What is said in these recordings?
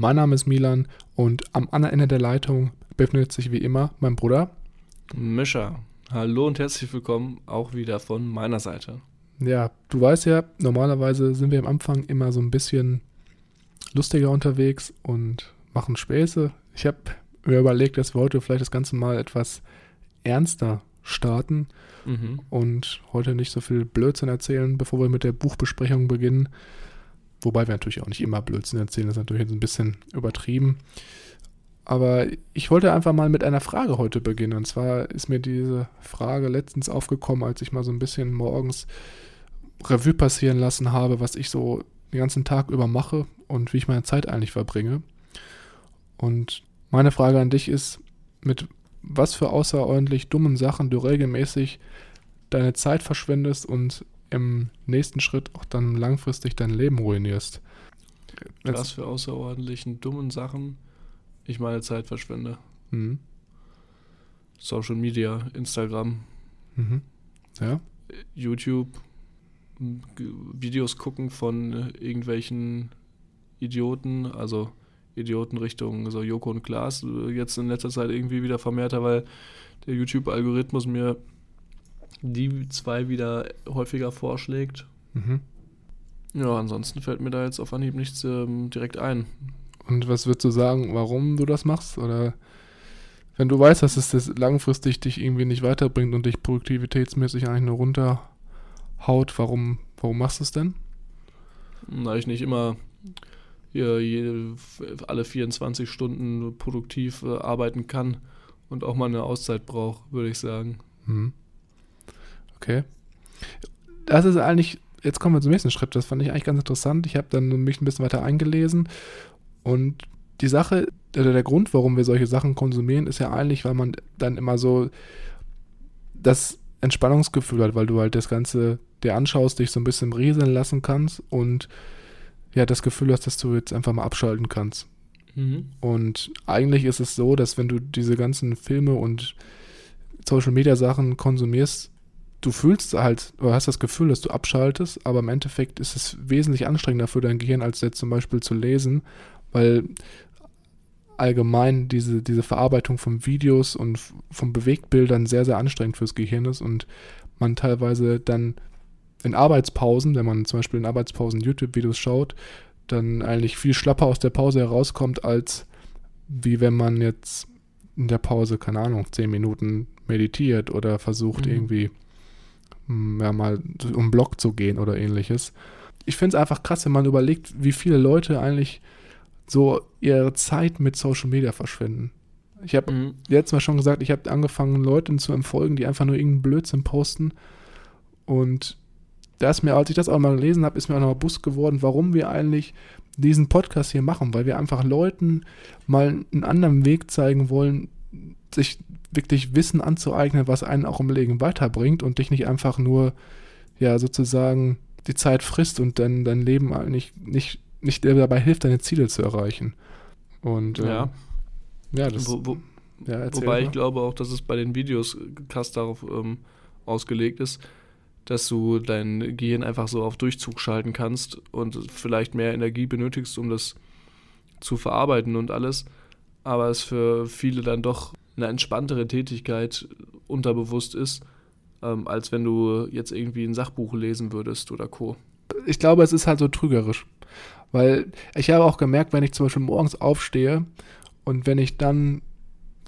Mein Name ist Milan und am anderen Ende der Leitung befindet sich wie immer mein Bruder. Mischa. Hallo und herzlich willkommen auch wieder von meiner Seite. Ja, du weißt ja, normalerweise sind wir am Anfang immer so ein bisschen lustiger unterwegs und machen Späße. Ich habe mir überlegt, dass wir heute vielleicht das Ganze mal etwas ernster starten mhm. und heute nicht so viel Blödsinn erzählen, bevor wir mit der Buchbesprechung beginnen. Wobei wir natürlich auch nicht immer Blödsinn erzählen, das ist natürlich jetzt ein bisschen übertrieben. Aber ich wollte einfach mal mit einer Frage heute beginnen. Und zwar ist mir diese Frage letztens aufgekommen, als ich mal so ein bisschen morgens Revue passieren lassen habe, was ich so den ganzen Tag über mache und wie ich meine Zeit eigentlich verbringe. Und meine Frage an dich ist, mit was für außerordentlich dummen Sachen du regelmäßig deine Zeit verschwendest und im nächsten Schritt auch dann langfristig dein Leben ruinierst. Was für außerordentlichen dummen Sachen ich meine Zeit verschwende. Mhm. Social Media, Instagram, mhm. ja. YouTube, Videos gucken von irgendwelchen Idioten, also Idioten Richtung so Joko und Klaas, jetzt in letzter Zeit irgendwie wieder vermehrter, weil der YouTube-Algorithmus mir die zwei wieder häufiger vorschlägt. Mhm. Ja, ansonsten fällt mir da jetzt auf Anhieb nichts ähm, direkt ein. Und was würdest du sagen, warum du das machst? Oder wenn du weißt, dass es das langfristig dich irgendwie nicht weiterbringt und dich produktivitätsmäßig eigentlich nur runterhaut, warum, warum machst du es denn? Na, ich nicht immer hier jede, alle 24 Stunden produktiv äh, arbeiten kann und auch mal eine Auszeit brauche, würde ich sagen. Mhm. Okay. Das ist eigentlich, jetzt kommen wir zum nächsten Schritt, das fand ich eigentlich ganz interessant. Ich habe dann mich ein bisschen weiter eingelesen und die Sache, oder der Grund, warum wir solche Sachen konsumieren, ist ja eigentlich, weil man dann immer so das Entspannungsgefühl hat, weil du halt das Ganze dir anschaust, dich so ein bisschen rieseln lassen kannst und ja, das Gefühl hast, dass du jetzt einfach mal abschalten kannst. Mhm. Und eigentlich ist es so, dass wenn du diese ganzen Filme und Social Media Sachen konsumierst, du fühlst halt, oder hast das Gefühl, dass du abschaltest, aber im Endeffekt ist es wesentlich anstrengender für dein Gehirn, als jetzt zum Beispiel zu lesen, weil allgemein diese, diese Verarbeitung von Videos und von Bewegtbildern sehr, sehr anstrengend fürs Gehirn ist und man teilweise dann in Arbeitspausen, wenn man zum Beispiel in Arbeitspausen YouTube-Videos schaut, dann eigentlich viel schlapper aus der Pause herauskommt, als wie wenn man jetzt in der Pause, keine Ahnung, zehn Minuten meditiert oder versucht mhm. irgendwie ja, mal um Block zu gehen oder ähnliches. Ich finde es einfach krass, wenn man überlegt, wie viele Leute eigentlich so ihre Zeit mit Social Media verschwenden. Ich habe mhm. jetzt mal schon gesagt, ich habe angefangen, Leuten zu empfolgen, die einfach nur irgendeinen Blödsinn posten. Und da ist mir, als ich das auch mal gelesen habe, ist mir auch noch mal Bus geworden, warum wir eigentlich diesen Podcast hier machen, weil wir einfach Leuten mal einen anderen Weg zeigen wollen, sich wirklich Wissen anzueignen, was einen auch im Leben weiterbringt und dich nicht einfach nur, ja, sozusagen die Zeit frisst und dann dein Leben eigentlich nicht, nicht dabei hilft, deine Ziele zu erreichen. Und ja, äh, ja das. Wo, wo, ja, wobei mal. ich glaube auch, dass es bei den Videos krass darauf ähm, ausgelegt ist, dass du dein Gehirn einfach so auf Durchzug schalten kannst und vielleicht mehr Energie benötigst, um das zu verarbeiten und alles. Aber es für viele dann doch eine entspanntere Tätigkeit unterbewusst ist, ähm, als wenn du jetzt irgendwie ein Sachbuch lesen würdest oder Co. Ich glaube, es ist halt so trügerisch. Weil ich habe auch gemerkt, wenn ich zum Beispiel morgens aufstehe und wenn ich dann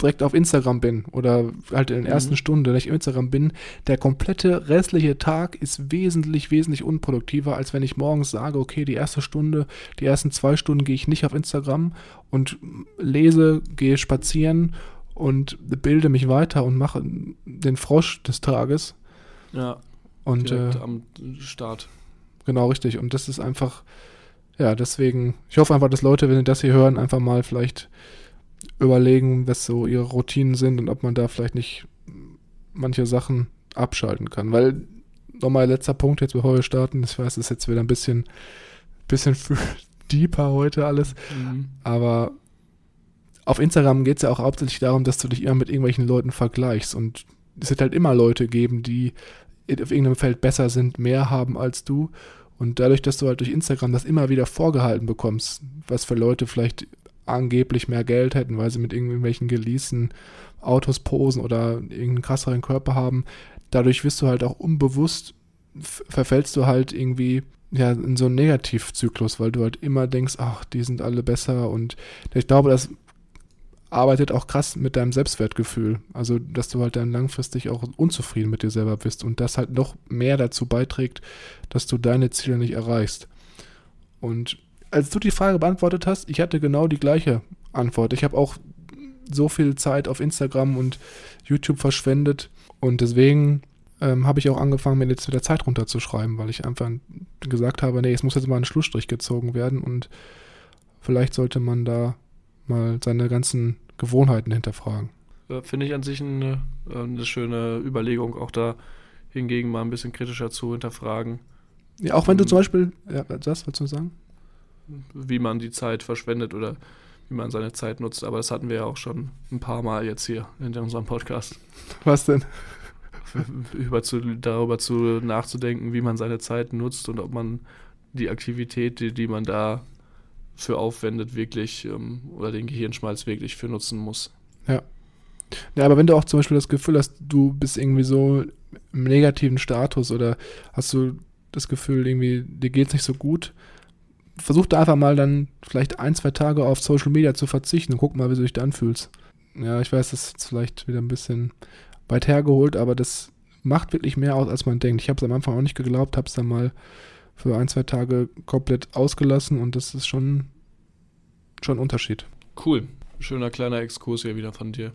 direkt auf Instagram bin oder halt in der ersten mhm. Stunde, wenn ich auf Instagram bin, der komplette restliche Tag ist wesentlich, wesentlich unproduktiver, als wenn ich morgens sage, okay, die erste Stunde, die ersten zwei Stunden gehe ich nicht auf Instagram und lese, gehe spazieren und bilde mich weiter und mache den Frosch des Tages. Ja. Und äh, am Start. Genau, richtig. Und das ist einfach, ja, deswegen, ich hoffe einfach, dass Leute, wenn sie das hier hören, einfach mal vielleicht überlegen, was so ihre Routinen sind und ob man da vielleicht nicht manche Sachen abschalten kann. Weil, nochmal letzter Punkt jetzt, bevor wir starten, ich weiß, das ist jetzt wieder ein bisschen, bisschen deeper heute alles, mhm. aber auf Instagram geht es ja auch hauptsächlich darum, dass du dich immer mit irgendwelchen Leuten vergleichst. Und es wird halt immer Leute geben, die auf irgendeinem Feld besser sind, mehr haben als du. Und dadurch, dass du halt durch Instagram das immer wieder vorgehalten bekommst, was für Leute vielleicht angeblich mehr Geld hätten, weil sie mit irgendwelchen geleasten Autos posen oder irgendeinen krasseren Körper haben, dadurch wirst du halt auch unbewusst, verfällst du halt irgendwie ja, in so einen Negativzyklus, weil du halt immer denkst, ach, die sind alle besser. Und ich glaube, das arbeitet auch krass mit deinem Selbstwertgefühl. Also, dass du halt dann langfristig auch unzufrieden mit dir selber bist und das halt noch mehr dazu beiträgt, dass du deine Ziele nicht erreichst. Und als du die Frage beantwortet hast, ich hatte genau die gleiche Antwort. Ich habe auch so viel Zeit auf Instagram und YouTube verschwendet und deswegen ähm, habe ich auch angefangen, mir jetzt wieder Zeit runterzuschreiben, weil ich einfach gesagt habe, nee, es muss jetzt mal ein Schlussstrich gezogen werden und vielleicht sollte man da mal seine ganzen Gewohnheiten hinterfragen. Finde ich an sich eine, eine schöne Überlegung, auch da hingegen mal ein bisschen kritischer zu hinterfragen. Ja, auch wenn du ähm, zum Beispiel, ja, das wolltest du sagen? Wie man die Zeit verschwendet oder wie man seine Zeit nutzt, aber das hatten wir ja auch schon ein paar Mal jetzt hier in unserem Podcast. Was denn? Über zu, darüber zu nachzudenken, wie man seine Zeit nutzt und ob man die Aktivität, die, die man da für aufwendet, wirklich ähm, oder den Gehirnschmalz wirklich für nutzen muss. Ja. Ja, aber wenn du auch zum Beispiel das Gefühl hast, du bist irgendwie so im negativen Status oder hast du das Gefühl, irgendwie, dir geht es nicht so gut, versuch da einfach mal dann vielleicht ein, zwei Tage auf Social Media zu verzichten und guck mal, wie du dich dann fühlst. Ja, ich weiß, das ist jetzt vielleicht wieder ein bisschen weit hergeholt, aber das macht wirklich mehr aus, als man denkt. Ich habe es am Anfang auch nicht geglaubt, habe es dann mal für ein, zwei Tage komplett ausgelassen und das ist schon, schon ein Unterschied. Cool. Schöner kleiner Exkurs hier wieder von dir.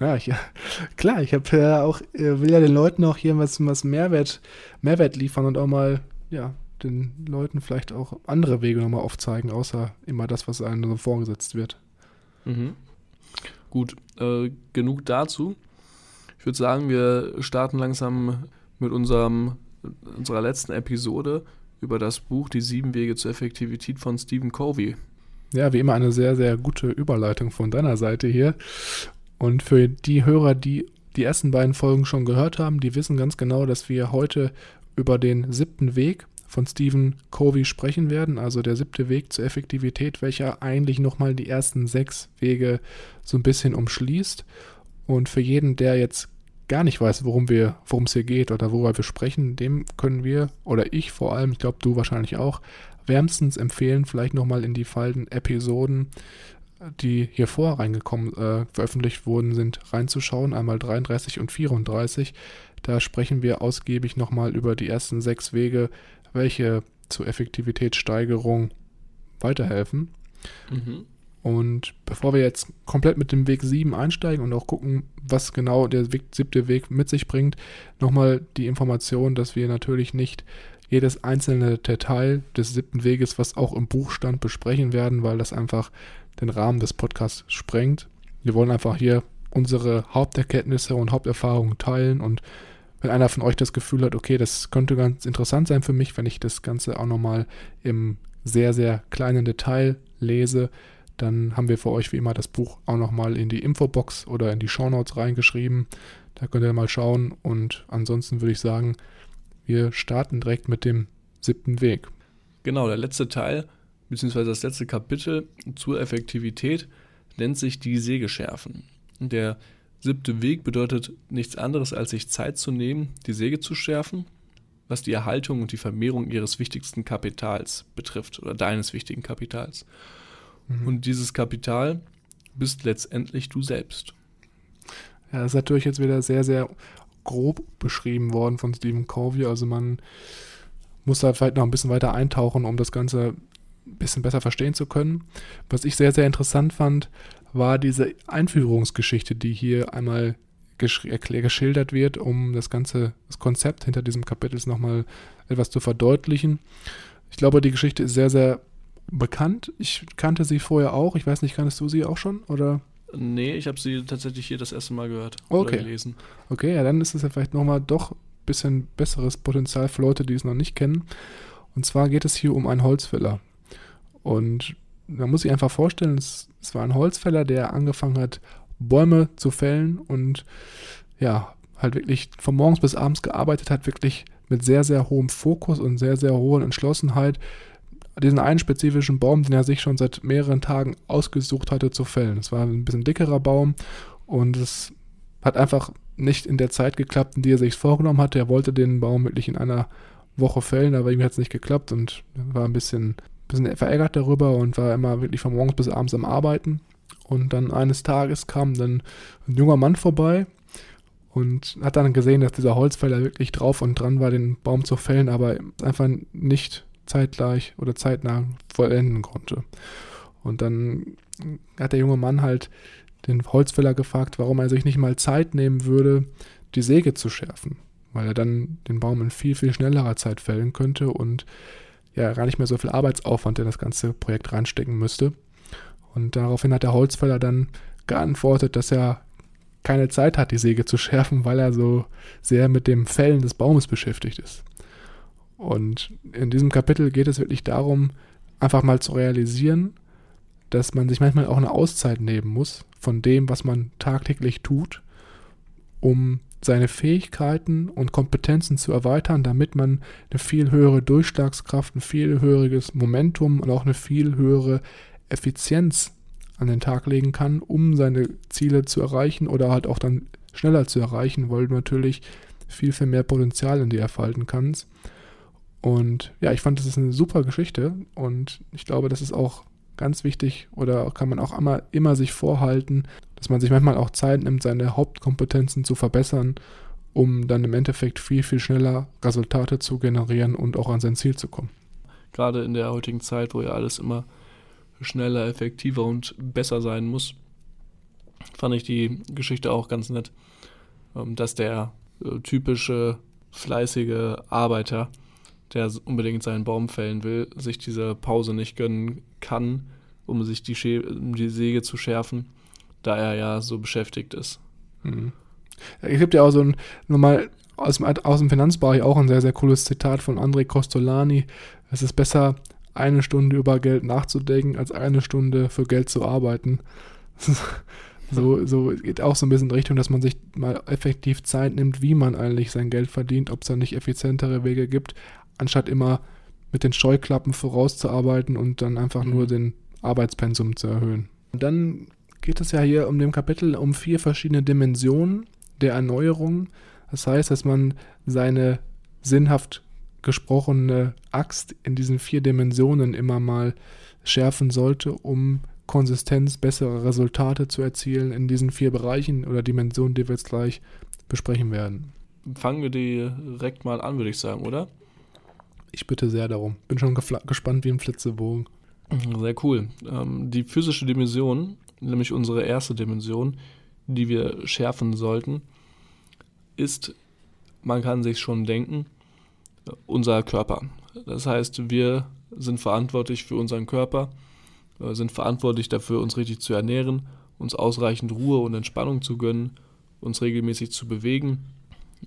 Ja, ich, klar, ich habe ja auch, äh, will ja den Leuten auch hier was, was Mehrwert, Mehrwert liefern und auch mal, ja, den Leuten vielleicht auch andere Wege nochmal aufzeigen, außer immer das, was einem so vorgesetzt wird. Mhm. Gut, äh, genug dazu. Ich würde sagen, wir starten langsam mit unserem, unserer letzten Episode über das Buch Die sieben Wege zur Effektivität von Stephen Covey. Ja, wie immer eine sehr, sehr gute Überleitung von deiner Seite hier. Und für die Hörer, die die ersten beiden Folgen schon gehört haben, die wissen ganz genau, dass wir heute über den siebten Weg von Stephen Covey sprechen werden, also der siebte Weg zur Effektivität, welcher eigentlich nochmal die ersten sechs Wege so ein bisschen umschließt. Und für jeden, der jetzt gar nicht weiß, worum wir, worum es hier geht oder worüber wir sprechen, dem können wir, oder ich vor allem, ich glaube du wahrscheinlich auch, wärmstens empfehlen, vielleicht nochmal in die falten Episoden, die hier vorher reingekommen, äh, veröffentlicht wurden, sind, reinzuschauen, einmal 33 und 34. Da sprechen wir ausgiebig nochmal über die ersten sechs Wege, welche zur Effektivitätssteigerung weiterhelfen. Mhm. Und bevor wir jetzt komplett mit dem Weg 7 einsteigen und auch gucken, was genau der Weg, siebte Weg mit sich bringt, nochmal die Information, dass wir natürlich nicht jedes einzelne Detail des siebten Weges, was auch im Buch stand, besprechen werden, weil das einfach den Rahmen des Podcasts sprengt. Wir wollen einfach hier unsere Haupterkenntnisse und Haupterfahrungen teilen und wenn einer von euch das Gefühl hat, okay, das könnte ganz interessant sein für mich, wenn ich das Ganze auch nochmal im sehr, sehr kleinen Detail lese, dann haben wir für euch wie immer das Buch auch nochmal in die Infobox oder in die Shownotes reingeschrieben. Da könnt ihr mal schauen. Und ansonsten würde ich sagen, wir starten direkt mit dem siebten Weg. Genau, der letzte Teil, beziehungsweise das letzte Kapitel zur Effektivität nennt sich die Sägeschärfen. Der siebte Weg bedeutet nichts anderes, als sich Zeit zu nehmen, die Säge zu schärfen, was die Erhaltung und die Vermehrung ihres wichtigsten Kapitals betrifft oder deines wichtigen Kapitals. Mhm. Und dieses Kapital bist letztendlich du selbst. Ja, das ist natürlich jetzt wieder sehr, sehr grob beschrieben worden von Stephen Covey. Also man muss da vielleicht noch ein bisschen weiter eintauchen, um das Ganze ein bisschen besser verstehen zu können. Was ich sehr, sehr interessant fand, war diese Einführungsgeschichte, die hier einmal geschildert wird, um das ganze das Konzept hinter diesem Kapitel nochmal etwas zu verdeutlichen. Ich glaube, die Geschichte ist sehr, sehr bekannt. Ich kannte sie vorher auch. Ich weiß nicht, kanntest du sie auch schon? Oder? Nee, ich habe sie tatsächlich hier das erste Mal gehört okay. oder gelesen. Okay, ja, dann ist es ja vielleicht nochmal doch ein bisschen besseres Potenzial für Leute, die es noch nicht kennen. Und zwar geht es hier um einen Holzfäller. Und da muss ich einfach vorstellen, es, es war ein Holzfäller, der angefangen hat, Bäume zu fällen und ja, halt wirklich von morgens bis abends gearbeitet hat, wirklich mit sehr, sehr hohem Fokus und sehr, sehr hoher Entschlossenheit diesen einen spezifischen Baum, den er sich schon seit mehreren Tagen ausgesucht hatte, zu fällen. Es war ein bisschen dickerer Baum und es hat einfach nicht in der Zeit geklappt, in die er sich vorgenommen hatte. Er wollte den Baum wirklich in einer Woche fällen, aber ihm hat es nicht geklappt und war ein bisschen, bisschen verärgert darüber und war immer wirklich von morgens bis abends am Arbeiten. Und dann eines Tages kam dann ein junger Mann vorbei und hat dann gesehen, dass dieser Holzfäller wirklich drauf und dran war, den Baum zu fällen, aber einfach nicht zeitgleich oder zeitnah vollenden konnte. Und dann hat der junge Mann halt den Holzfäller gefragt, warum er sich nicht mal Zeit nehmen würde, die Säge zu schärfen, weil er dann den Baum in viel, viel schnellerer Zeit fällen könnte und ja gar nicht mehr so viel Arbeitsaufwand in das ganze Projekt reinstecken müsste. Und daraufhin hat der Holzfäller dann geantwortet, dass er keine Zeit hat, die Säge zu schärfen, weil er so sehr mit dem Fällen des Baumes beschäftigt ist. Und in diesem Kapitel geht es wirklich darum, einfach mal zu realisieren, dass man sich manchmal auch eine Auszeit nehmen muss von dem, was man tagtäglich tut, um seine Fähigkeiten und Kompetenzen zu erweitern, damit man eine viel höhere Durchschlagskraft, ein viel höheres Momentum und auch eine viel höhere Effizienz an den Tag legen kann, um seine Ziele zu erreichen oder halt auch dann schneller zu erreichen, weil du natürlich viel, viel mehr Potenzial in dir erfalten kannst. Und ja, ich fand, das ist eine super Geschichte und ich glaube, das ist auch ganz wichtig oder kann man auch immer, immer sich vorhalten, dass man sich manchmal auch Zeit nimmt, seine Hauptkompetenzen zu verbessern, um dann im Endeffekt viel, viel schneller Resultate zu generieren und auch an sein Ziel zu kommen. Gerade in der heutigen Zeit, wo ja alles immer schneller, effektiver und besser sein muss, fand ich die Geschichte auch ganz nett, ähm, dass der äh, typische fleißige Arbeiter, der unbedingt seinen Baum fällen will, sich diese Pause nicht gönnen kann, um sich die, Schä um die Säge zu schärfen, da er ja so beschäftigt ist. Mhm. Es gibt ja auch so ein, nochmal aus dem, aus dem Finanzbereich auch ein sehr, sehr cooles Zitat von André Costolani. Es ist besser, eine Stunde über Geld nachzudenken, als eine Stunde für Geld zu arbeiten. so, so geht auch so ein bisschen in Richtung, dass man sich mal effektiv Zeit nimmt, wie man eigentlich sein Geld verdient, ob es da nicht effizientere Wege gibt, anstatt immer mit den Scheuklappen vorauszuarbeiten und dann einfach nur mhm. den Arbeitspensum zu erhöhen. Und dann geht es ja hier um dem Kapitel um vier verschiedene Dimensionen der Erneuerung. Das heißt, dass man seine sinnhaft gesprochene Axt in diesen vier Dimensionen immer mal schärfen sollte, um Konsistenz, bessere Resultate zu erzielen in diesen vier Bereichen oder Dimensionen, die wir jetzt gleich besprechen werden. Fangen wir direkt mal an, würde ich sagen, oder? Ich bitte sehr darum. Bin schon gespannt wie ein Flitzebogen. Sehr cool. Ähm, die physische Dimension, nämlich unsere erste Dimension, die wir schärfen sollten, ist, man kann sich schon denken, unser Körper. Das heißt, wir sind verantwortlich für unseren Körper, äh, sind verantwortlich dafür, uns richtig zu ernähren, uns ausreichend Ruhe und Entspannung zu gönnen, uns regelmäßig zu bewegen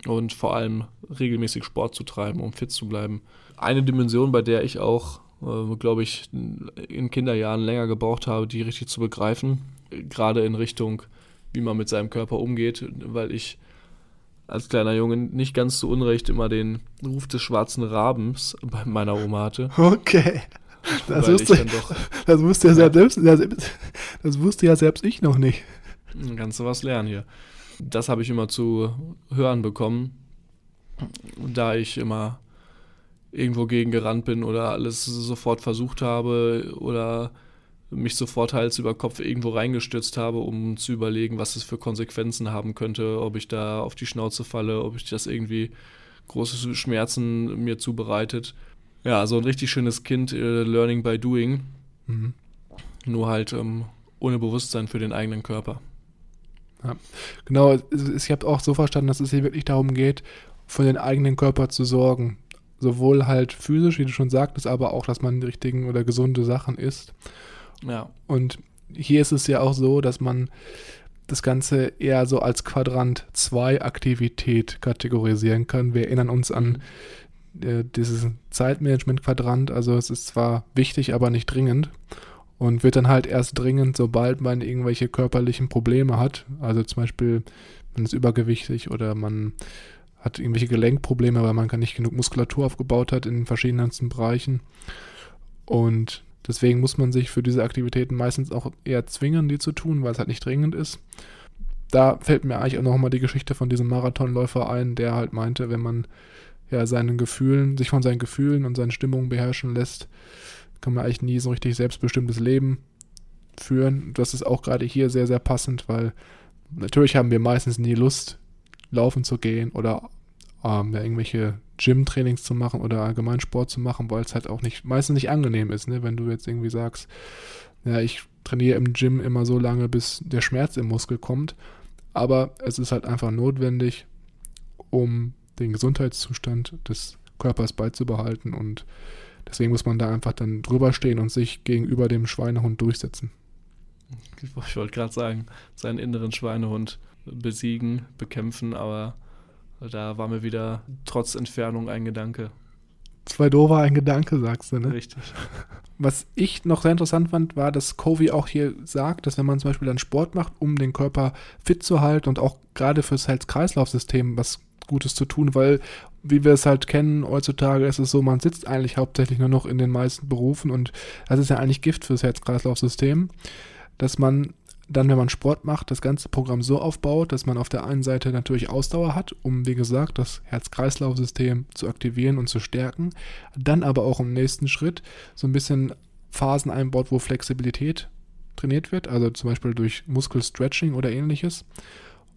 und vor allem regelmäßig Sport zu treiben, um fit zu bleiben. Eine Dimension, bei der ich auch, äh, glaube ich, in Kinderjahren länger gebraucht habe, die richtig zu begreifen, gerade in Richtung, wie man mit seinem Körper umgeht, weil ich als kleiner Junge nicht ganz zu Unrecht immer den Ruf des schwarzen Rabens bei meiner Oma hatte. Okay. Das wusste, das wusste ja selbst, das wusste ja selbst ich noch nicht. Dann kannst du was lernen hier. Das habe ich immer zu hören bekommen, da ich immer irgendwo gegen gerannt bin oder alles sofort versucht habe oder mich sofort Hals über Kopf irgendwo reingestürzt habe, um zu überlegen, was es für Konsequenzen haben könnte, ob ich da auf die Schnauze falle, ob ich das irgendwie große Schmerzen mir zubereitet. Ja, so ein richtig schönes Kind, äh, Learning by Doing. Mhm. Nur halt ähm, ohne Bewusstsein für den eigenen Körper. Ja, genau, ich habe auch so verstanden, dass es hier wirklich darum geht, für den eigenen Körper zu sorgen. Sowohl halt physisch, wie du schon sagtest, aber auch, dass man die richtigen oder gesunde Sachen isst. Ja. Und hier ist es ja auch so, dass man das Ganze eher so als Quadrant 2 Aktivität kategorisieren kann. Wir erinnern uns an äh, dieses Zeitmanagement-Quadrant. Also es ist zwar wichtig, aber nicht dringend und wird dann halt erst dringend, sobald man irgendwelche körperlichen Probleme hat. Also zum Beispiel, man ist übergewichtig oder man hat irgendwelche Gelenkprobleme, weil man gar nicht genug Muskulatur aufgebaut hat in verschiedensten Bereichen. Und deswegen muss man sich für diese Aktivitäten meistens auch eher zwingen, die zu tun, weil es halt nicht dringend ist. Da fällt mir eigentlich auch nochmal die Geschichte von diesem Marathonläufer ein, der halt meinte, wenn man ja seinen Gefühlen, sich von seinen Gefühlen und seinen Stimmungen beherrschen lässt, kann man eigentlich nie so richtig selbstbestimmtes Leben führen. Das ist auch gerade hier sehr, sehr passend, weil natürlich haben wir meistens nie Lust, laufen zu gehen oder ähm, irgendwelche Gym-Trainings zu machen oder allgemein Sport zu machen, weil es halt auch nicht, meistens nicht angenehm ist, ne? wenn du jetzt irgendwie sagst, ja, ich trainiere im Gym immer so lange, bis der Schmerz im Muskel kommt. Aber es ist halt einfach notwendig, um den Gesundheitszustand des Körpers beizubehalten und deswegen muss man da einfach dann drüber stehen und sich gegenüber dem Schweinehund durchsetzen. Ich wollte gerade sagen, seinen inneren Schweinehund besiegen, bekämpfen, aber da war mir wieder trotz Entfernung ein Gedanke. Zwei doofer ein Gedanke, sagst du, ne? Richtig. Was ich noch sehr interessant fand, war, dass Covey auch hier sagt, dass wenn man zum Beispiel dann Sport macht, um den Körper fit zu halten und auch gerade fürs Herz-Kreislauf-System was Gutes zu tun, weil, wie wir es halt kennen, heutzutage ist es so, man sitzt eigentlich hauptsächlich nur noch in den meisten Berufen und das ist ja eigentlich Gift fürs Herz-Kreislauf-System, dass man dann, wenn man Sport macht, das ganze Programm so aufbaut, dass man auf der einen Seite natürlich Ausdauer hat, um, wie gesagt, das Herz-Kreislauf-System zu aktivieren und zu stärken, dann aber auch im nächsten Schritt so ein bisschen Phasen einbaut, wo Flexibilität trainiert wird, also zum Beispiel durch Muskelstretching oder ähnliches.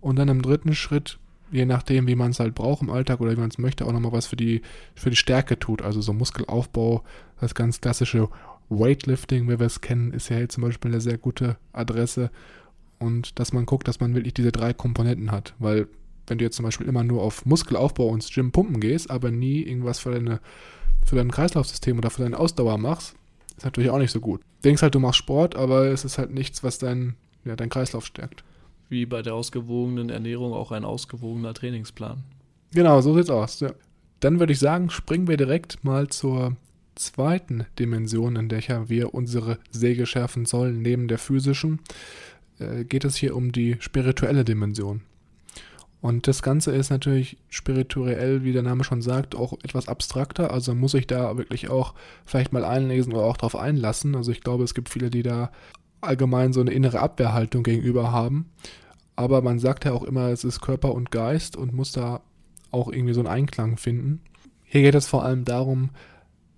Und dann im dritten Schritt je nachdem, wie man es halt braucht im Alltag oder wie man es möchte, auch nochmal was für die, für die Stärke tut. Also so Muskelaufbau, das ganz klassische Weightlifting, wie wir es kennen, ist ja jetzt zum Beispiel eine sehr gute Adresse. Und dass man guckt, dass man wirklich diese drei Komponenten hat. Weil wenn du jetzt zum Beispiel immer nur auf Muskelaufbau und Gym pumpen gehst, aber nie irgendwas für, deine, für dein Kreislaufsystem oder für deine Ausdauer machst, ist natürlich auch nicht so gut. Du denkst halt, du machst Sport, aber es ist halt nichts, was dein, ja, dein Kreislauf stärkt wie bei der ausgewogenen Ernährung auch ein ausgewogener Trainingsplan. Genau, so sieht's aus. Ja. Dann würde ich sagen, springen wir direkt mal zur zweiten Dimension, in der wir unsere Säge schärfen sollen, neben der physischen, äh, geht es hier um die spirituelle Dimension. Und das Ganze ist natürlich spirituell, wie der Name schon sagt, auch etwas abstrakter. Also muss ich da wirklich auch vielleicht mal einlesen oder auch darauf einlassen. Also ich glaube, es gibt viele, die da allgemein so eine innere Abwehrhaltung gegenüber haben. Aber man sagt ja auch immer, es ist Körper und Geist und muss da auch irgendwie so einen Einklang finden. Hier geht es vor allem darum,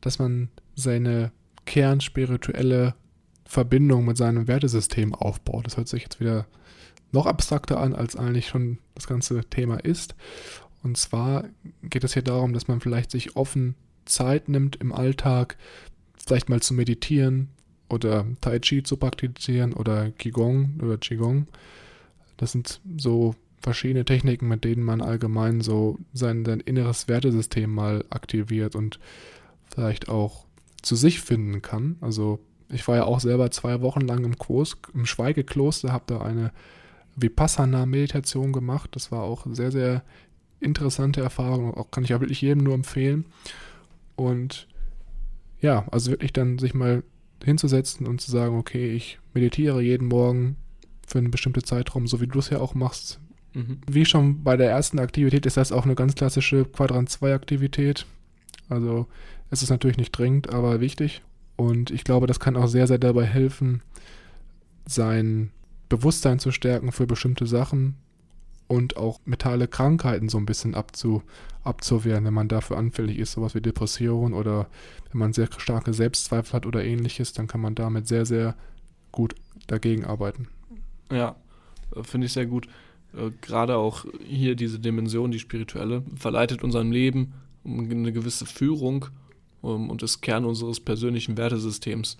dass man seine kernspirituelle Verbindung mit seinem Wertesystem aufbaut. Das hört sich jetzt wieder noch abstrakter an, als eigentlich schon das ganze Thema ist. Und zwar geht es hier darum, dass man vielleicht sich offen Zeit nimmt im Alltag, vielleicht mal zu meditieren, oder Tai Chi zu praktizieren oder Qigong oder Qigong. Das sind so verschiedene Techniken, mit denen man allgemein so sein, sein inneres Wertesystem mal aktiviert und vielleicht auch zu sich finden kann. Also ich war ja auch selber zwei Wochen lang im Kurs, im Schweigekloster, habe da eine Vipassana-Meditation gemacht. Das war auch sehr, sehr interessante Erfahrung. Auch kann ich ja wirklich jedem nur empfehlen. Und ja, also wirklich dann sich mal hinzusetzen und zu sagen, okay, ich meditiere jeden Morgen für einen bestimmten Zeitraum, so wie du es ja auch machst. Mhm. Wie schon bei der ersten Aktivität ist das auch eine ganz klassische Quadrant 2 Aktivität. Also es ist natürlich nicht dringend, aber wichtig. Und ich glaube, das kann auch sehr, sehr dabei helfen, sein Bewusstsein zu stärken für bestimmte Sachen und auch mentale Krankheiten so ein bisschen abzu, abzuwehren, wenn man dafür anfällig ist, sowas wie Depression oder wenn man sehr starke Selbstzweifel hat oder ähnliches, dann kann man damit sehr, sehr gut dagegen arbeiten. Ja, finde ich sehr gut. Äh, gerade auch hier diese Dimension, die spirituelle, verleitet unserem Leben eine gewisse Führung um, und ist Kern unseres persönlichen Wertesystems.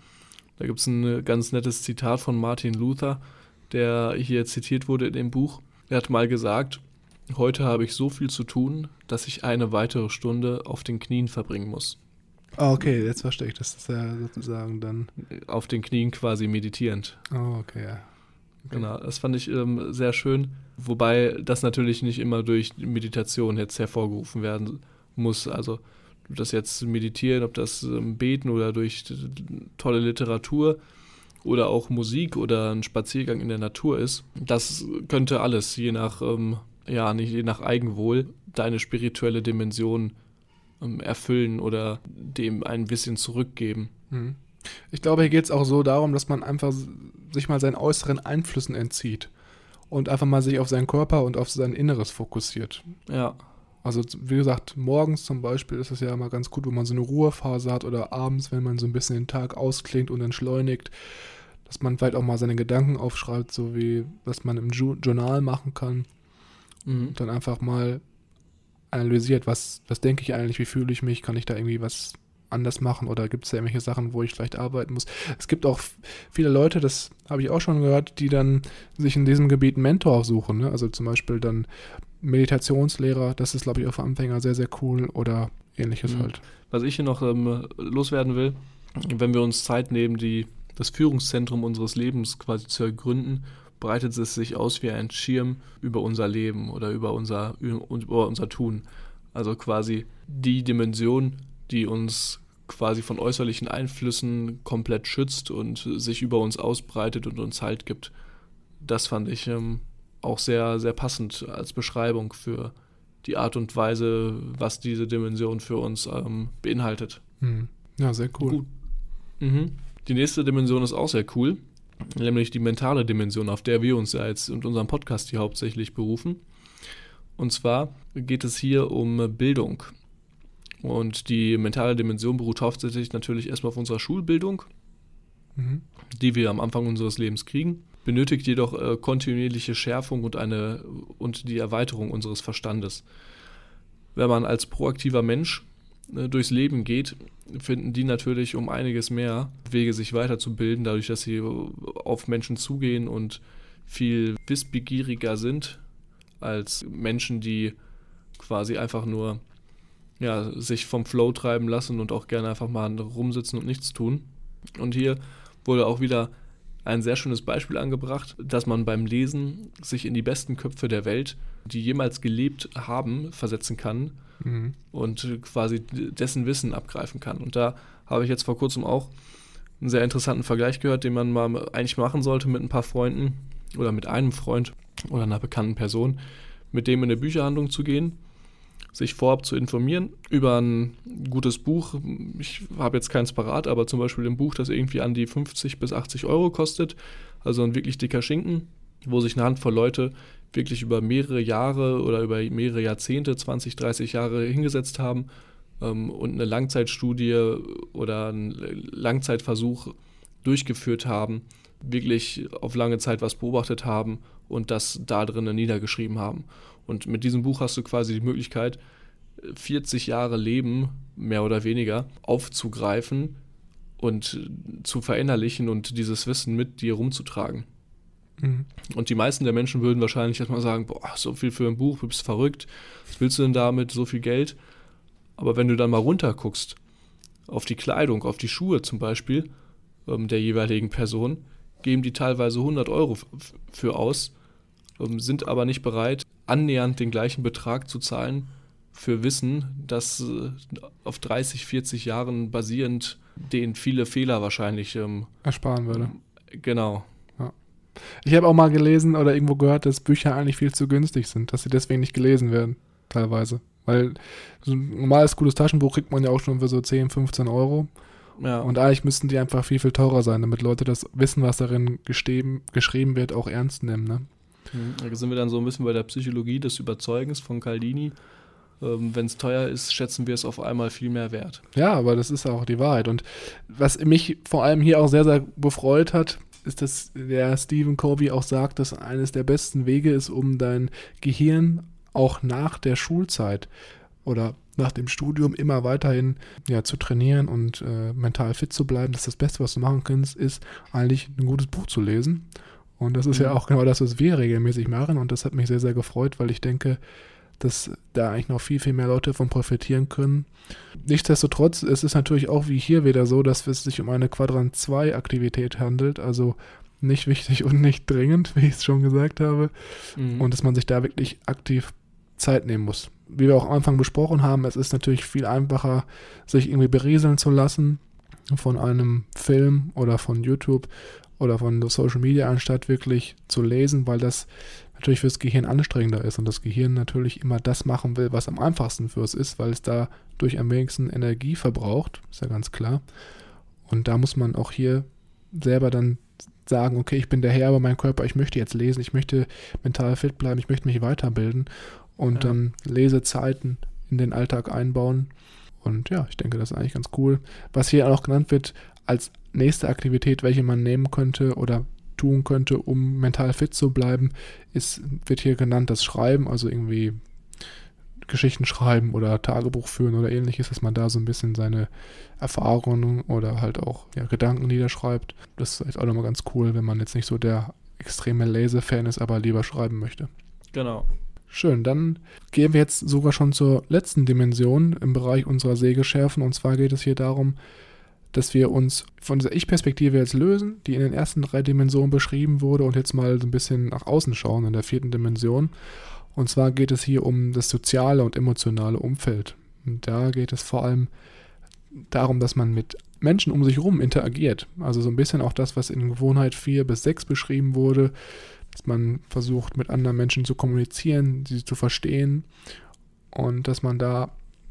Da gibt es ein äh, ganz nettes Zitat von Martin Luther, der hier zitiert wurde in dem Buch. Er hat mal gesagt, heute habe ich so viel zu tun, dass ich eine weitere Stunde auf den Knien verbringen muss. Ah, okay, jetzt verstehe ich das ja sozusagen dann. Auf den Knien quasi meditierend. Oh, okay, ja. Okay. Genau, das fand ich ähm, sehr schön. Wobei das natürlich nicht immer durch Meditation jetzt hervorgerufen werden muss. Also ob das jetzt meditieren, ob das ähm, beten oder durch tolle Literatur oder auch Musik oder ein Spaziergang in der Natur ist, das könnte alles, je nach, ähm, ja, nicht je nach Eigenwohl, deine spirituelle Dimension ähm, erfüllen oder dem ein bisschen zurückgeben. Mhm. Ich glaube, hier geht es auch so darum, dass man einfach sich mal seinen äußeren Einflüssen entzieht und einfach mal sich auf seinen Körper und auf sein Inneres fokussiert. Ja. Also wie gesagt, morgens zum Beispiel ist es ja immer ganz gut, wenn man so eine Ruhephase hat oder abends, wenn man so ein bisschen den Tag ausklingt und entschleunigt, dass man vielleicht auch mal seine Gedanken aufschreibt, so wie was man im Journal machen kann. Mhm. Und dann einfach mal analysiert, was, was denke ich eigentlich, wie fühle ich mich, kann ich da irgendwie was anders machen oder gibt es da irgendwelche Sachen, wo ich vielleicht arbeiten muss. Es gibt auch viele Leute, das habe ich auch schon gehört, die dann sich in diesem Gebiet einen Mentor suchen. Ne? Also zum Beispiel dann Meditationslehrer, das ist, glaube ich, auch für Anfänger sehr, sehr cool oder ähnliches mhm. halt. Was ich hier noch ähm, loswerden will, wenn wir uns Zeit nehmen, die, das Führungszentrum unseres Lebens quasi zu ergründen, breitet es sich aus wie ein Schirm über unser Leben oder über unser, über unser Tun. Also quasi die Dimension, die uns quasi von äußerlichen Einflüssen komplett schützt und sich über uns ausbreitet und uns Halt gibt. Das fand ich ähm, auch sehr, sehr passend als Beschreibung für die Art und Weise, was diese Dimension für uns ähm, beinhaltet. Hm. Ja, sehr cool. Mhm. Die nächste Dimension ist auch sehr cool, nämlich die mentale Dimension, auf der wir uns ja jetzt in unserem Podcast hier hauptsächlich berufen. Und zwar geht es hier um Bildung. Und die mentale Dimension beruht hauptsächlich natürlich erstmal auf unserer Schulbildung, mhm. die wir am Anfang unseres Lebens kriegen, benötigt jedoch äh, kontinuierliche Schärfung und, eine, und die Erweiterung unseres Verstandes. Wenn man als proaktiver Mensch äh, durchs Leben geht, finden die natürlich um einiges mehr Wege, sich weiterzubilden, dadurch, dass sie auf Menschen zugehen und viel wissbegieriger sind als Menschen, die quasi einfach nur ja, sich vom Flow treiben lassen und auch gerne einfach mal rumsitzen und nichts tun. Und hier wurde auch wieder ein sehr schönes Beispiel angebracht, dass man beim Lesen sich in die besten Köpfe der Welt, die jemals gelebt haben, versetzen kann mhm. und quasi dessen Wissen abgreifen kann. Und da habe ich jetzt vor kurzem auch einen sehr interessanten Vergleich gehört, den man mal eigentlich machen sollte mit ein paar Freunden oder mit einem Freund oder einer bekannten Person, mit dem in eine Bücherhandlung zu gehen sich vorab zu informieren über ein gutes Buch. Ich habe jetzt keins parat, aber zum Beispiel ein Buch, das irgendwie an die 50 bis 80 Euro kostet, also ein wirklich dicker Schinken, wo sich eine Handvoll Leute wirklich über mehrere Jahre oder über mehrere Jahrzehnte, 20, 30 Jahre hingesetzt haben ähm, und eine Langzeitstudie oder einen Langzeitversuch durchgeführt haben, wirklich auf lange Zeit was beobachtet haben und das da drinnen niedergeschrieben haben. Und mit diesem Buch hast du quasi die Möglichkeit, 40 Jahre Leben, mehr oder weniger, aufzugreifen und zu verinnerlichen und dieses Wissen mit dir rumzutragen. Mhm. Und die meisten der Menschen würden wahrscheinlich erstmal sagen, boah, so viel für ein Buch, du bist verrückt, was willst du denn damit, so viel Geld? Aber wenn du dann mal runterguckst, auf die Kleidung, auf die Schuhe zum Beispiel ähm, der jeweiligen Person, geben die teilweise 100 Euro für aus, ähm, sind aber nicht bereit, annähernd den gleichen Betrag zu zahlen für Wissen, das äh, auf 30, 40 Jahren basierend den viele Fehler wahrscheinlich ähm, ersparen würde. Genau. Ja. Ich habe auch mal gelesen oder irgendwo gehört, dass Bücher eigentlich viel zu günstig sind, dass sie deswegen nicht gelesen werden, teilweise. Weil so ein normales gutes Taschenbuch kriegt man ja auch schon für so 10, 15 Euro. Ja. Und eigentlich müssten die einfach viel, viel teurer sein, damit Leute das Wissen, was darin geschrieben wird, auch ernst nehmen. Ne? Mhm. Da sind wir dann so ein bisschen bei der Psychologie des Überzeugens von Caldini. Ähm, Wenn es teuer ist, schätzen wir es auf einmal viel mehr wert. Ja, aber das ist auch die Wahrheit. Und was mich vor allem hier auch sehr, sehr befreut hat, ist das, der Stephen Covey auch sagt, dass eines der besten Wege ist, um dein Gehirn auch nach der Schulzeit oder nach dem Studium immer weiterhin ja, zu trainieren und äh, mental fit zu bleiben, dass das Beste, was du machen kannst, ist eigentlich ein gutes Buch zu lesen. Und das ist mhm. ja auch genau das, was wir regelmäßig machen. Und das hat mich sehr, sehr gefreut, weil ich denke, dass da eigentlich noch viel, viel mehr Leute von profitieren können. Nichtsdestotrotz, es ist natürlich auch wie hier wieder so, dass es sich um eine Quadrant 2 Aktivität handelt, also nicht wichtig und nicht dringend, wie ich es schon gesagt habe. Mhm. Und dass man sich da wirklich aktiv Zeit nehmen muss. Wie wir auch am Anfang besprochen haben, es ist natürlich viel einfacher, sich irgendwie berieseln zu lassen von einem Film oder von YouTube oder von Social Media, anstatt wirklich zu lesen, weil das natürlich fürs Gehirn anstrengender ist und das Gehirn natürlich immer das machen will, was am einfachsten für es ist, weil es da durch am wenigsten Energie verbraucht, ist ja ganz klar. Und da muss man auch hier selber dann sagen, okay, ich bin der Herr über meinen Körper, ich möchte jetzt lesen, ich möchte mental fit bleiben, ich möchte mich weiterbilden und ja. dann Lesezeiten in den Alltag einbauen. Und ja, ich denke, das ist eigentlich ganz cool. Was hier auch genannt wird als nächste Aktivität, welche man nehmen könnte oder tun könnte, um mental fit zu bleiben, ist, wird hier genannt das Schreiben, also irgendwie Geschichten schreiben oder Tagebuch führen oder ähnliches, dass man da so ein bisschen seine Erfahrungen oder halt auch ja, Gedanken niederschreibt. Das ist auch nochmal ganz cool, wenn man jetzt nicht so der extreme Lesefan ist, aber lieber schreiben möchte. Genau. Schön, dann gehen wir jetzt sogar schon zur letzten Dimension im Bereich unserer Sägeschärfen. Und zwar geht es hier darum, dass wir uns von dieser Ich-Perspektive jetzt lösen, die in den ersten drei Dimensionen beschrieben wurde, und jetzt mal so ein bisschen nach außen schauen in der vierten Dimension. Und zwar geht es hier um das soziale und emotionale Umfeld. Und da geht es vor allem darum, dass man mit Menschen um sich herum interagiert. Also so ein bisschen auch das, was in Gewohnheit 4 bis 6 beschrieben wurde, dass man versucht, mit anderen Menschen zu kommunizieren, sie zu verstehen und dass man da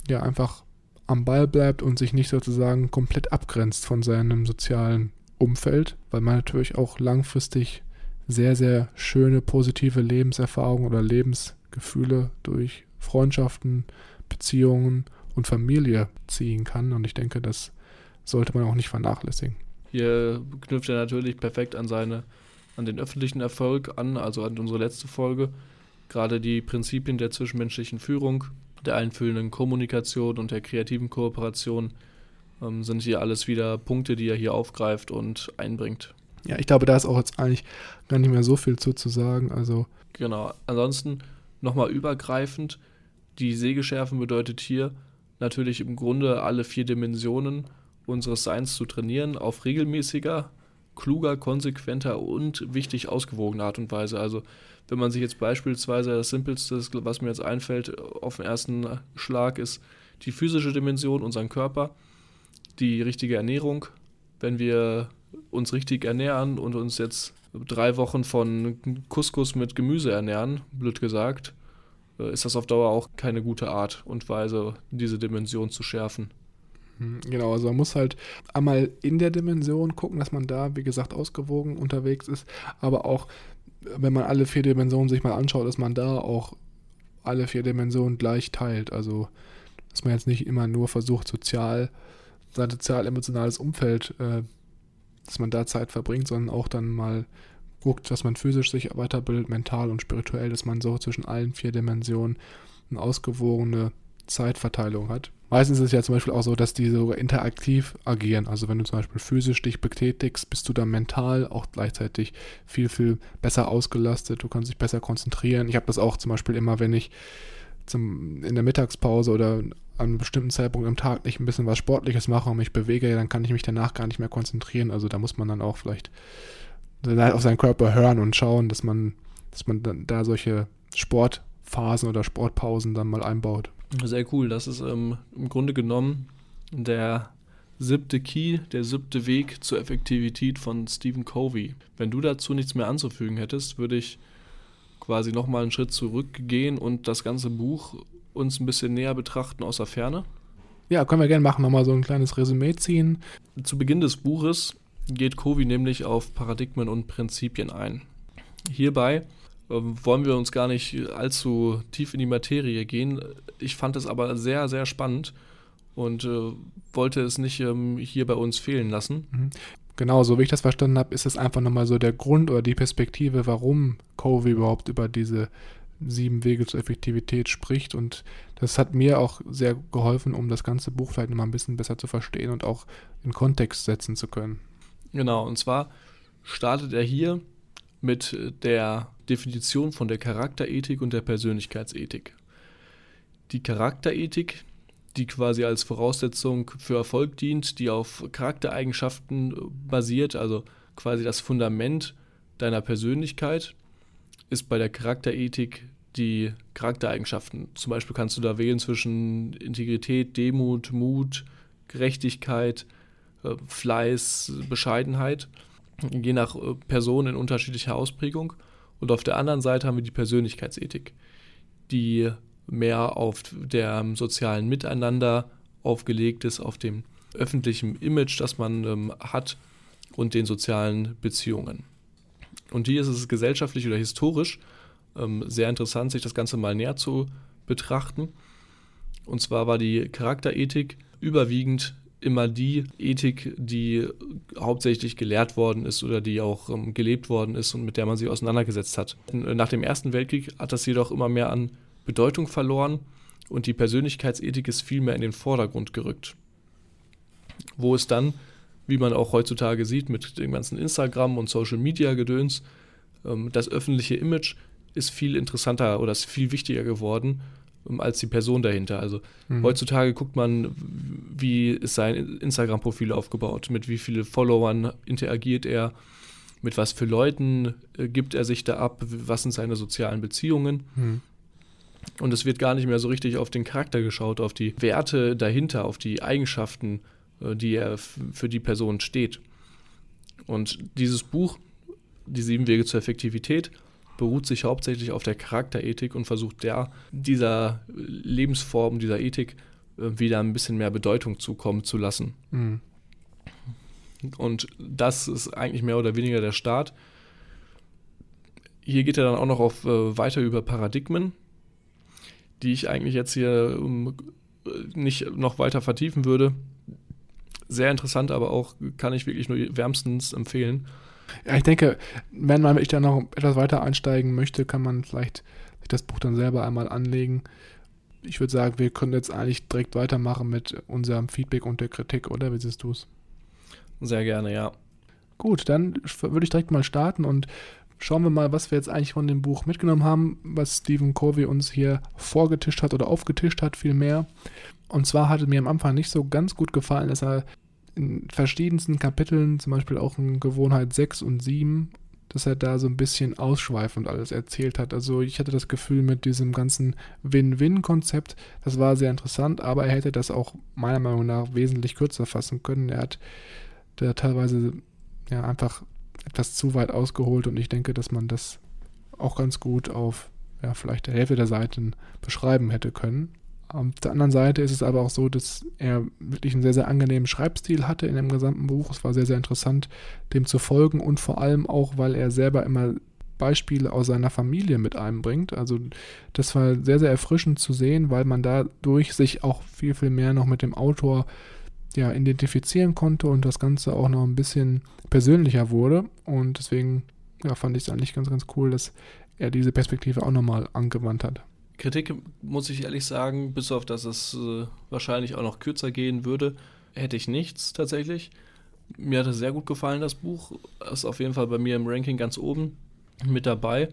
ja einfach am Ball bleibt und sich nicht sozusagen komplett abgrenzt von seinem sozialen Umfeld, weil man natürlich auch langfristig sehr, sehr schöne, positive Lebenserfahrungen oder Lebensgefühle durch Freundschaften, Beziehungen und Familie ziehen kann. Und ich denke, das sollte man auch nicht vernachlässigen. Hier knüpft er natürlich perfekt an seine an den öffentlichen Erfolg an, also an unsere letzte Folge. Gerade die Prinzipien der zwischenmenschlichen Führung, der einfühlenden Kommunikation und der kreativen Kooperation ähm, sind hier alles wieder Punkte, die er hier aufgreift und einbringt. Ja, ich glaube, da ist auch jetzt eigentlich gar nicht mehr so viel zu, zu sagen. Also genau. Ansonsten nochmal übergreifend, die Sägeschärfen bedeutet hier natürlich im Grunde alle vier Dimensionen unseres Seins zu trainieren auf regelmäßiger, kluger, konsequenter und wichtig ausgewogener Art und Weise. Also wenn man sich jetzt beispielsweise das Simpelste, was mir jetzt einfällt, auf den ersten Schlag ist die physische Dimension, unseren Körper, die richtige Ernährung. Wenn wir uns richtig ernähren und uns jetzt drei Wochen von Couscous mit Gemüse ernähren, blöd gesagt, äh, ist das auf Dauer auch keine gute Art und Weise, diese Dimension zu schärfen. Hm, genau, also man muss halt einmal in der Dimension gucken, dass man da, wie gesagt, ausgewogen unterwegs ist, aber auch, wenn man alle vier Dimensionen sich mal anschaut, dass man da auch alle vier Dimensionen gleich teilt. Also, dass man jetzt nicht immer nur versucht, sozial, sein sozial-emotionales Umfeld, äh, dass man da Zeit verbringt, sondern auch dann mal guckt, dass man physisch sich weiterbildet, mental und spirituell, dass man so zwischen allen vier Dimensionen eine ausgewogene Zeitverteilung hat. Meistens ist es ja zum Beispiel auch so, dass die sogar interaktiv agieren. Also wenn du zum Beispiel physisch dich betätigst, bist du dann mental auch gleichzeitig viel, viel besser ausgelastet. Du kannst dich besser konzentrieren. Ich habe das auch zum Beispiel immer, wenn ich zum, in der Mittagspause oder an einem bestimmten Zeitpunkt am Tag nicht ein bisschen was Sportliches mache und mich bewege, dann kann ich mich danach gar nicht mehr konzentrieren. Also da muss man dann auch vielleicht auf seinen Körper hören und schauen, dass man, dass man da solche Sportphasen oder Sportpausen dann mal einbaut. Sehr cool. Das ist ähm, im Grunde genommen der siebte Key, der siebte Weg zur Effektivität von Stephen Covey. Wenn du dazu nichts mehr anzufügen hättest, würde ich quasi nochmal einen Schritt zurückgehen und das ganze Buch uns ein bisschen näher betrachten aus der Ferne. Ja, können wir gerne machen, nochmal so ein kleines Resümee ziehen. Zu Beginn des Buches geht Covey nämlich auf Paradigmen und Prinzipien ein. Hierbei wollen wir uns gar nicht allzu tief in die Materie gehen. Ich fand es aber sehr, sehr spannend und äh, wollte es nicht ähm, hier bei uns fehlen lassen. Mhm. Genau, so wie ich das verstanden habe, ist es einfach nochmal so der Grund oder die Perspektive, warum Covey überhaupt über diese sieben Wege zur Effektivität spricht. Und das hat mir auch sehr geholfen, um das ganze Buch vielleicht nochmal ein bisschen besser zu verstehen und auch in Kontext setzen zu können. Genau, und zwar startet er hier mit der Definition von der Charakterethik und der Persönlichkeitsethik. Die Charakterethik, die quasi als Voraussetzung für Erfolg dient, die auf Charaktereigenschaften basiert, also quasi das Fundament deiner Persönlichkeit, ist bei der Charakterethik die Charaktereigenschaften. Zum Beispiel kannst du da wählen zwischen Integrität, Demut, Mut, Gerechtigkeit, äh, Fleiß, Bescheidenheit, je nach äh, Person in unterschiedlicher Ausprägung. Und auf der anderen Seite haben wir die Persönlichkeitsethik, die mehr auf dem sozialen Miteinander aufgelegt ist, auf dem öffentlichen Image, das man ähm, hat und den sozialen Beziehungen. Und hier ist es gesellschaftlich oder historisch ähm, sehr interessant, sich das Ganze mal näher zu betrachten. Und zwar war die Charakterethik überwiegend immer die Ethik, die hauptsächlich gelehrt worden ist oder die auch ähm, gelebt worden ist und mit der man sich auseinandergesetzt hat. Nach dem Ersten Weltkrieg hat das jedoch immer mehr an Bedeutung verloren und die Persönlichkeitsethik ist viel mehr in den Vordergrund gerückt. Wo es dann, wie man auch heutzutage sieht, mit dem ganzen Instagram und Social Media Gedöns, ähm, das öffentliche Image ist viel interessanter oder ist viel wichtiger geworden als die Person dahinter. Also mhm. heutzutage guckt man, wie ist sein Instagram-Profil aufgebaut, mit wie vielen Followern interagiert er, mit was für Leuten äh, gibt er sich da ab, was sind seine sozialen Beziehungen. Mhm. Und es wird gar nicht mehr so richtig auf den Charakter geschaut, auf die Werte dahinter, auf die Eigenschaften, äh, die er für die Person steht. Und dieses Buch, Die sieben Wege zur Effektivität, beruht sich hauptsächlich auf der Charakterethik und versucht der dieser Lebensform, dieser Ethik äh, wieder ein bisschen mehr Bedeutung zukommen zu lassen. Mhm. Und das ist eigentlich mehr oder weniger der Start. Hier geht er dann auch noch auf äh, weiter über Paradigmen, die ich eigentlich jetzt hier um, nicht noch weiter vertiefen würde. Sehr interessant, aber auch kann ich wirklich nur wärmstens empfehlen. Ja, ich denke, wenn man ich da noch etwas weiter einsteigen möchte, kann man vielleicht sich das Buch dann selber einmal anlegen. Ich würde sagen, wir können jetzt eigentlich direkt weitermachen mit unserem Feedback und der Kritik, oder wie siehst du es? Sehr gerne, ja. Gut, dann würde ich direkt mal starten und schauen wir mal, was wir jetzt eigentlich von dem Buch mitgenommen haben, was Stephen Covey uns hier vorgetischt hat oder aufgetischt hat vielmehr. Und zwar hatte mir am Anfang nicht so ganz gut gefallen, dass er in verschiedensten Kapiteln, zum Beispiel auch in Gewohnheit 6 und 7, dass er da so ein bisschen ausschweifend alles erzählt hat. Also ich hatte das Gefühl mit diesem ganzen Win-Win-Konzept, das war sehr interessant, aber er hätte das auch meiner Meinung nach wesentlich kürzer fassen können. Er hat da teilweise ja einfach etwas zu weit ausgeholt und ich denke, dass man das auch ganz gut auf ja, vielleicht der Hälfte der Seiten beschreiben hätte können. Auf der anderen Seite ist es aber auch so, dass er wirklich einen sehr, sehr angenehmen Schreibstil hatte in dem gesamten Buch. Es war sehr, sehr interessant, dem zu folgen und vor allem auch, weil er selber immer Beispiele aus seiner Familie mit einbringt. Also das war sehr, sehr erfrischend zu sehen, weil man dadurch sich auch viel, viel mehr noch mit dem Autor ja, identifizieren konnte und das Ganze auch noch ein bisschen persönlicher wurde. Und deswegen ja, fand ich es eigentlich ganz, ganz cool, dass er diese Perspektive auch nochmal angewandt hat. Kritik muss ich ehrlich sagen, bis auf dass es äh, wahrscheinlich auch noch kürzer gehen würde, hätte ich nichts tatsächlich. Mir hat es sehr gut gefallen, das Buch. Ist auf jeden Fall bei mir im Ranking ganz oben mit dabei.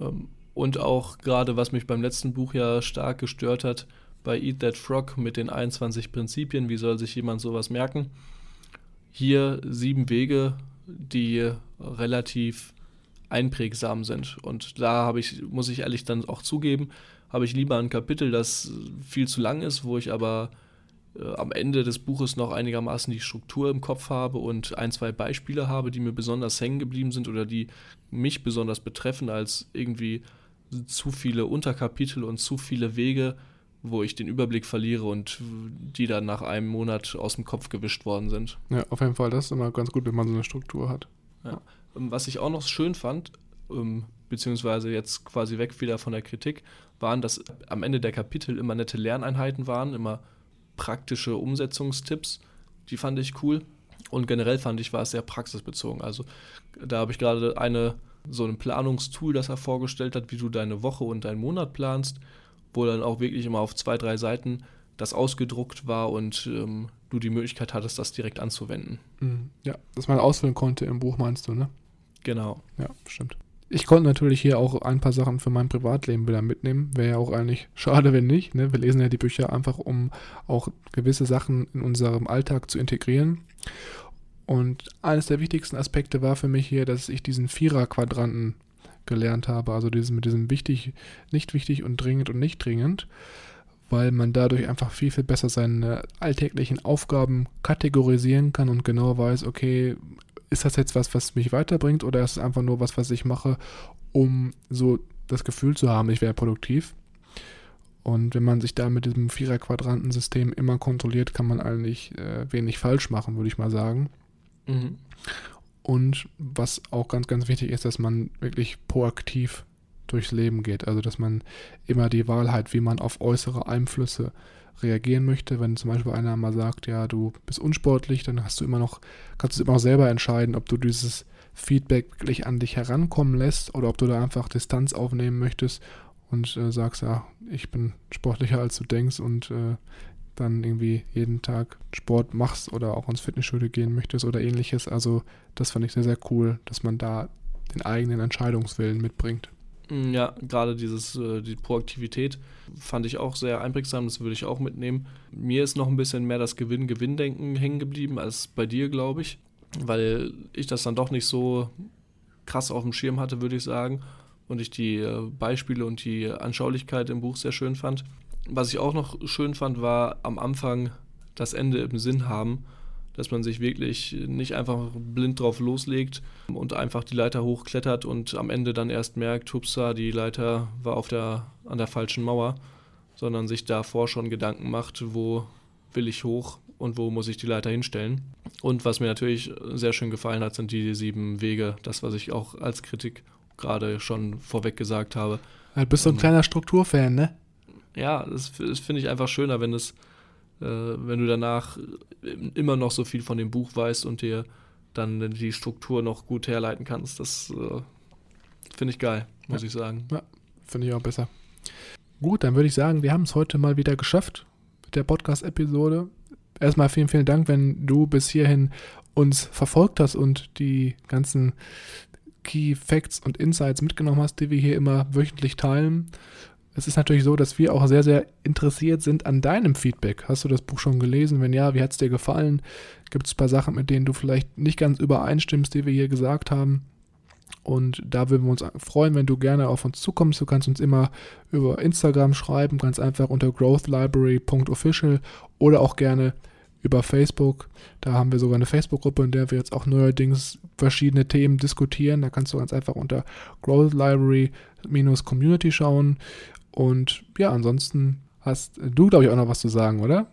Ähm, und auch gerade, was mich beim letzten Buch ja stark gestört hat, bei Eat That Frog mit den 21 Prinzipien, wie soll sich jemand sowas merken? Hier sieben Wege, die relativ einprägsam sind. Und da habe ich, muss ich ehrlich dann auch zugeben, habe ich lieber ein Kapitel, das viel zu lang ist, wo ich aber äh, am Ende des Buches noch einigermaßen die Struktur im Kopf habe und ein, zwei Beispiele habe, die mir besonders hängen geblieben sind oder die mich besonders betreffen, als irgendwie zu viele Unterkapitel und zu viele Wege, wo ich den Überblick verliere und die dann nach einem Monat aus dem Kopf gewischt worden sind. Ja, auf jeden Fall, das ist immer ganz gut, wenn man so eine Struktur hat. Ja. Ähm, was ich auch noch schön fand, ähm, beziehungsweise jetzt quasi weg wieder von der Kritik, waren, dass am Ende der Kapitel immer nette Lerneinheiten waren, immer praktische Umsetzungstipps. Die fand ich cool. Und generell fand ich, war es sehr praxisbezogen. Also da habe ich gerade eine so ein Planungstool, das er vorgestellt hat, wie du deine Woche und deinen Monat planst, wo dann auch wirklich immer auf zwei, drei Seiten das ausgedruckt war und ähm, du die Möglichkeit hattest, das direkt anzuwenden. Mhm. Ja, dass man ausfüllen konnte im Buch, meinst du, ne? Genau. Ja, stimmt. Ich konnte natürlich hier auch ein paar Sachen für mein Privatleben wieder mitnehmen. Wäre ja auch eigentlich schade, wenn nicht. Ne? Wir lesen ja die Bücher einfach, um auch gewisse Sachen in unserem Alltag zu integrieren. Und eines der wichtigsten Aspekte war für mich hier, dass ich diesen Vierer-Quadranten gelernt habe. Also dieses mit diesem wichtig, nicht wichtig und dringend und nicht dringend, weil man dadurch einfach viel, viel besser seine alltäglichen Aufgaben kategorisieren kann und genau weiß, okay, ist das jetzt was, was mich weiterbringt oder ist es einfach nur was, was ich mache, um so das Gefühl zu haben, ich wäre produktiv. Und wenn man sich da mit diesem Vierer-Quadranten-System immer kontrolliert, kann man eigentlich äh, wenig falsch machen, würde ich mal sagen. Mhm. Und was auch ganz, ganz wichtig ist, dass man wirklich proaktiv durchs Leben geht. Also, dass man immer die Wahl hat, wie man auf äußere Einflüsse reagieren möchte. Wenn zum Beispiel einer mal sagt, ja, du bist unsportlich, dann hast du immer noch, kannst du immer noch selber entscheiden, ob du dieses Feedback wirklich an dich herankommen lässt oder ob du da einfach Distanz aufnehmen möchtest und äh, sagst, ja, ich bin sportlicher als du denkst und äh, dann irgendwie jeden Tag Sport machst oder auch ins Fitnessstudio gehen möchtest oder ähnliches. Also das fand ich sehr, sehr cool, dass man da den eigenen Entscheidungswillen mitbringt. Mm, ja, gerade dieses, äh, die Proaktivität fand ich auch sehr einprägsam, das würde ich auch mitnehmen. Mir ist noch ein bisschen mehr das Gewinn-Gewinn-Denken hängen geblieben als bei dir, glaube ich, weil ich das dann doch nicht so krass auf dem Schirm hatte, würde ich sagen. Und ich die äh, Beispiele und die Anschaulichkeit im Buch sehr schön fand. Was ich auch noch schön fand, war am Anfang das Ende im Sinn haben, dass man sich wirklich nicht einfach blind drauf loslegt und einfach die Leiter hochklettert und am Ende dann erst merkt, hupsa, die Leiter war auf der, an der falschen Mauer, sondern sich davor schon Gedanken macht, wo will ich hoch und wo muss ich die Leiter hinstellen. Und was mir natürlich sehr schön gefallen hat, sind die sieben Wege, das, was ich auch als Kritik gerade schon vorweg gesagt habe. Du bist so ein ähm, kleiner Strukturfan, ne? ja, das, das finde ich einfach schöner, wenn es, wenn du danach immer noch so viel von dem Buch weißt und dir dann die Struktur noch gut herleiten kannst. Das äh, finde ich geil, muss ja. ich sagen. Ja, finde ich auch besser. Gut, dann würde ich sagen, wir haben es heute mal wieder geschafft mit der Podcast-Episode. Erstmal vielen, vielen Dank, wenn du bis hierhin uns verfolgt hast und die ganzen Key Facts und Insights mitgenommen hast, die wir hier immer wöchentlich teilen es ist natürlich so, dass wir auch sehr, sehr interessiert sind an deinem Feedback. Hast du das Buch schon gelesen? Wenn ja, wie hat es dir gefallen? Gibt es ein paar Sachen, mit denen du vielleicht nicht ganz übereinstimmst, die wir hier gesagt haben? Und da würden wir uns freuen, wenn du gerne auf uns zukommst. Du kannst uns immer über Instagram schreiben, ganz einfach unter growthlibrary.official oder auch gerne über Facebook. Da haben wir sogar eine Facebook-Gruppe, in der wir jetzt auch neuerdings verschiedene Themen diskutieren. Da kannst du ganz einfach unter Growth Library-Community schauen. Und ja, ansonsten hast du, glaube ich, auch noch was zu sagen, oder?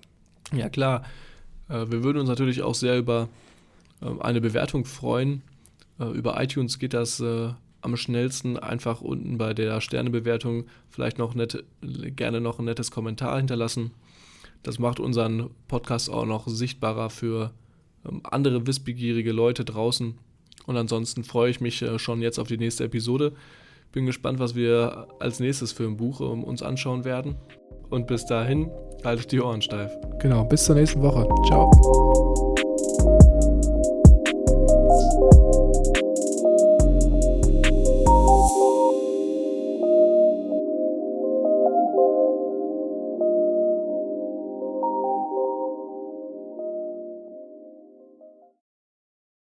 Ja, klar. Äh, wir würden uns natürlich auch sehr über ähm, eine Bewertung freuen. Äh, über iTunes geht das äh, am schnellsten einfach unten bei der Sternebewertung vielleicht noch nett, gerne noch ein nettes Kommentar hinterlassen. Das macht unseren Podcast auch noch sichtbarer für ähm, andere wissbegierige Leute draußen. Und ansonsten freue ich mich schon jetzt auf die nächste Episode. Bin gespannt, was wir als nächstes für ein Buch um, uns anschauen werden. Und bis dahin, haltet die Ohren steif. Genau, bis zur nächsten Woche. Ciao.